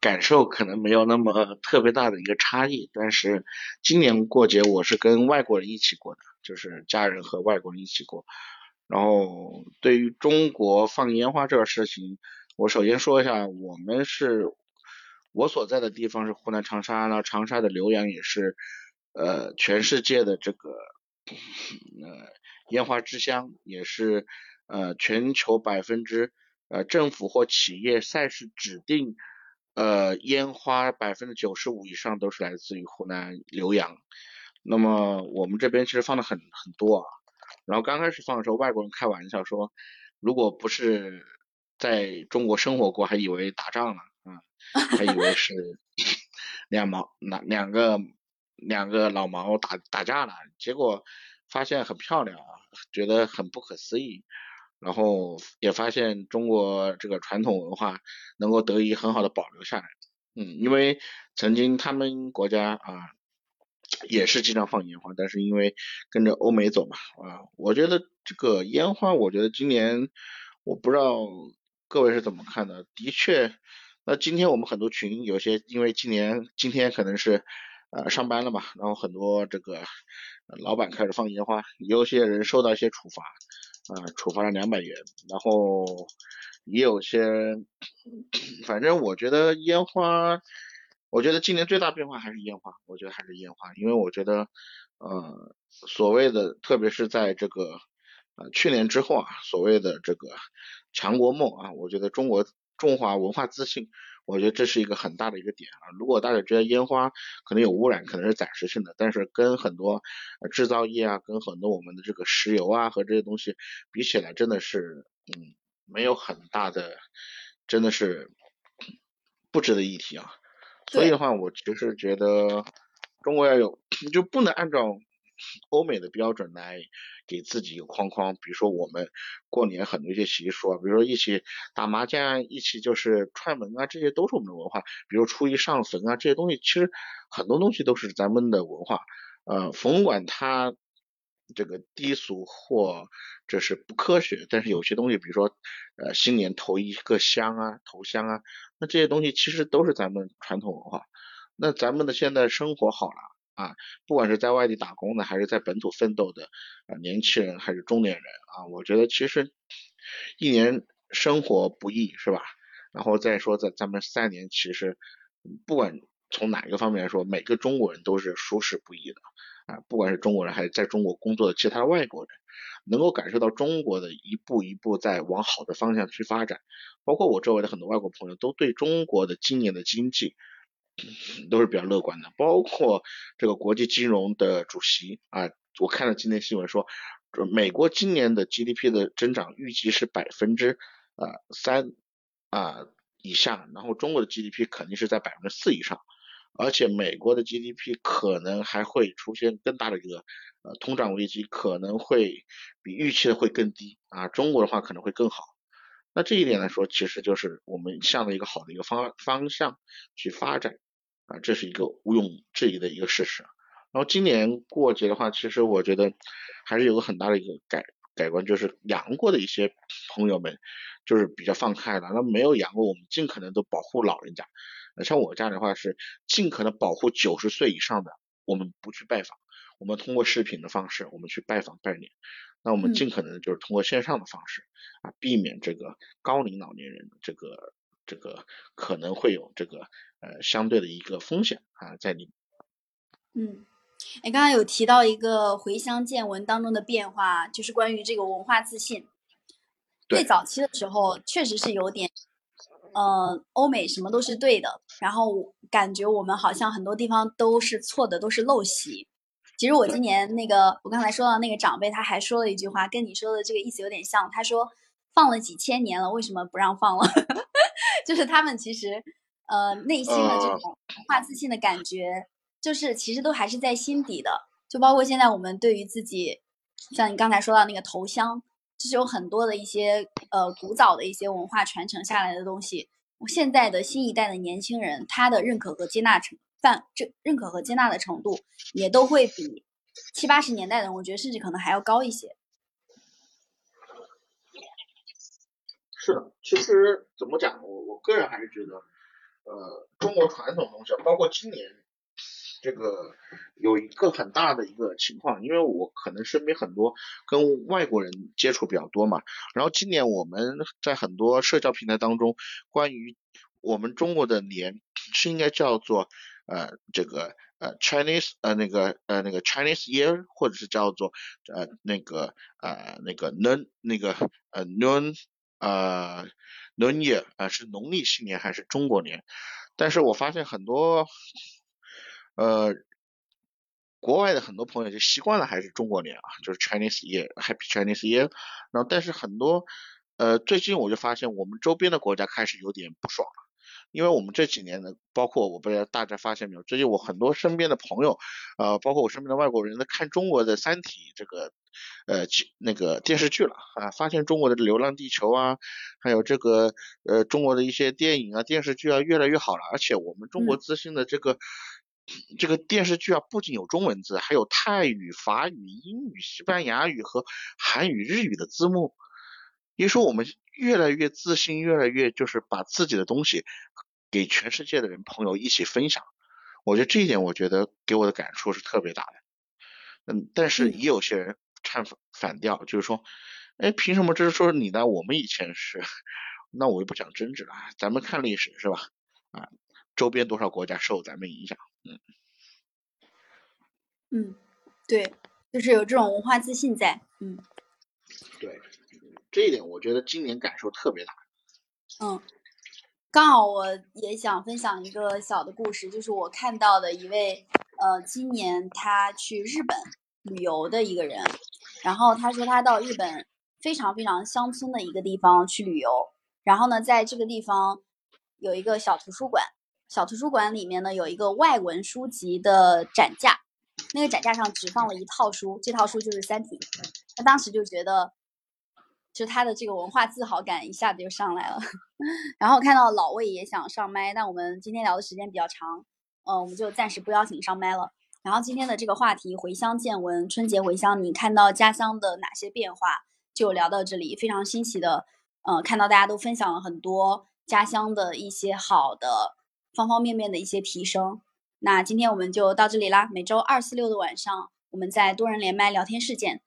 感受可能没有那么特别大的一个差异。但是今年过节我是跟外国人一起过的，就是家人和外国人一起过。然后对于中国放烟花这个事情，我首先说一下，我们是，我所在的地方是湖南长沙，那长沙的浏阳也是，呃，全世界的这个，呃，烟花之乡，也是，呃，全球百分之，呃，政府或企业赛事指定，呃，烟花百分之九十五以上都是来自于湖南浏阳。那么我们这边其实放的很很多啊。然后刚开始放的时候，外国人开玩笑说，如果不是在中国生活过，还以为打仗呢，啊，还以为是两毛两两个两个老毛打打架了，结果发现很漂亮啊，觉得很不可思议，然后也发现中国这个传统文化能够得以很好的保留下来，嗯，因为曾经他们国家啊。也是经常放烟花，但是因为跟着欧美走嘛，啊，我觉得这个烟花，我觉得今年我不知道各位是怎么看的。的确，那今天我们很多群有些因为今年今天可能是呃上班了嘛，然后很多这个老板开始放烟花，有些人受到一些处罚，啊，处罚了两百元，然后也有些，反正我觉得烟花。我觉得今年最大变化还是烟花，我觉得还是烟花，因为我觉得，呃，所谓的，特别是在这个，呃，去年之后啊，所谓的这个强国梦啊，我觉得中国中华文化自信，我觉得这是一个很大的一个点啊。如果大家觉得烟花可能有污染，可能是暂时性的，但是跟很多制造业啊，跟很多我们的这个石油啊和这些东西比起来，真的是，嗯，没有很大的，真的是不值得一提啊。所以的话，我其实觉得中国要有，就不能按照欧美的标准来给自己一个框框。比如说我们过年很多一些习俗啊，比如说一起打麻将，一起就是串门啊，这些都是我们的文化。比如初一上坟啊，这些东西其实很多东西都是咱们的文化。呃，甭管它这个低俗或这是不科学，但是有些东西，比如说呃新年投一个香啊，投香啊。那这些东西其实都是咱们传统文化。那咱们的现在生活好了啊，不管是在外地打工的，还是在本土奋斗的啊年轻人，还是中年人啊，我觉得其实一年生活不易，是吧？然后再说咱咱们三年，其实不管从哪一个方面来说，每个中国人都是舒适不易的啊，不管是中国人还是在中国工作的其他外国人。能够感受到中国的一步一步在往好的方向去发展，包括我周围的很多外国朋友都对中国的今年的经济都是比较乐观的，包括这个国际金融的主席啊，我看了今天新闻说，美国今年的 GDP 的增长预计是百分之呃三啊以下，然后中国的 GDP 肯定是在百分之四以上，而且美国的 GDP 可能还会出现更大的一个呃通胀危机，可能会比预期的会更低啊，中国的话可能会更好。那这一点来说，其实就是我们向着一个好的一个方方向去发展啊，这是一个毋庸置疑的一个事实。然后今年过节的话，其实我觉得还是有个很大的一个改改观，就是阳过的一些朋友们就是比较放开了。那没有阳过，我们尽可能都保护老人家。像我家的话是尽可能保护九十岁以上的，我们不去拜访，我们通过视频的方式我们去拜访拜年。那我们尽可能就是通过线上的方式啊，避免这个高龄老年人这个这个可能会有这个呃相对的一个风险啊在里面。嗯。哎，刚刚有提到一个回乡见闻当中的变化，就是关于这个文化自信。最早期的时候，确实是有点，呃，欧美什么都是对的，然后感觉我们好像很多地方都是错的，都是陋习。其实我今年那个，我刚才说到那个长辈，他还说了一句话，跟你说的这个意思有点像。他说：“放了几千年了，为什么不让放了？” 就是他们其实，呃，内心的这种文化自信的感觉。就是其实都还是在心底的，就包括现在我们对于自己，像你刚才说到那个头香，就是有很多的一些呃古早的一些文化传承下来的东西。现在的新一代的年轻人，他的认可和接纳程范这认可和接纳的程度，也都会比七八十年代的，我觉得甚至可能还要高一些。是的，其实怎么讲，我我个人还是觉得，呃，中国传统东西，包括今年。这个有一个很大的一个情况，因为我可能身边很多跟外国人接触比较多嘛，然后今年我们在很多社交平台当中，关于我们中国的年是应该叫做呃这个呃 Chinese 呃那个呃那个 Chinese Year，或者是叫做呃那个呃那个 non 那个呃 Nun 呃农历啊是农历新年还是中国年？但是我发现很多。呃，国外的很多朋友就习惯了还是中国年啊，就是 Chinese Year，Happy Chinese Year。然后，但是很多呃，最近我就发现我们周边的国家开始有点不爽了，因为我们这几年呢，包括我不知道大家发现没有，最近我很多身边的朋友，呃，包括我身边的外国人在看中国的《三体》这个呃那个电视剧了啊，发现中国的《流浪地球》啊，还有这个呃中国的一些电影啊、电视剧啊越来越好了，而且我们中国自信的这个。这个电视剧啊，不仅有中文字，还有泰语、法语、英语、西班牙语和韩语、日语的字幕。也说我们越来越自信，越来越就是把自己的东西给全世界的人朋友一起分享。我觉得这一点，我觉得给我的感触是特别大的。嗯，但是也有些人唱反调，就是说，哎，凭什么这是说你呢？我们以前是，那我就不讲政治了，咱们看历史是吧？啊。周边多少国家受咱们影响？嗯，嗯，对，就是有这种文化自信在，嗯，对，这一点我觉得今年感受特别大。嗯，刚好我也想分享一个小的故事，就是我看到的一位呃，今年他去日本旅游的一个人，然后他说他到日本非常非常乡村的一个地方去旅游，然后呢，在这个地方有一个小图书馆。小图书馆里面呢有一个外文书籍的展架，那个展架上只放了一套书，这套书就是《三体》。他当时就觉得，就他的这个文化自豪感一下子就上来了。然后看到老魏也想上麦，但我们今天聊的时间比较长，嗯，我们就暂时不邀请上麦了。然后今天的这个话题回乡见闻，春节回乡，你看到家乡的哪些变化？就聊到这里，非常欣喜的，呃，看到大家都分享了很多家乡的一些好的。方方面面的一些提升，那今天我们就到这里啦。每周二、四、六的晚上，我们在多人连麦聊天室见。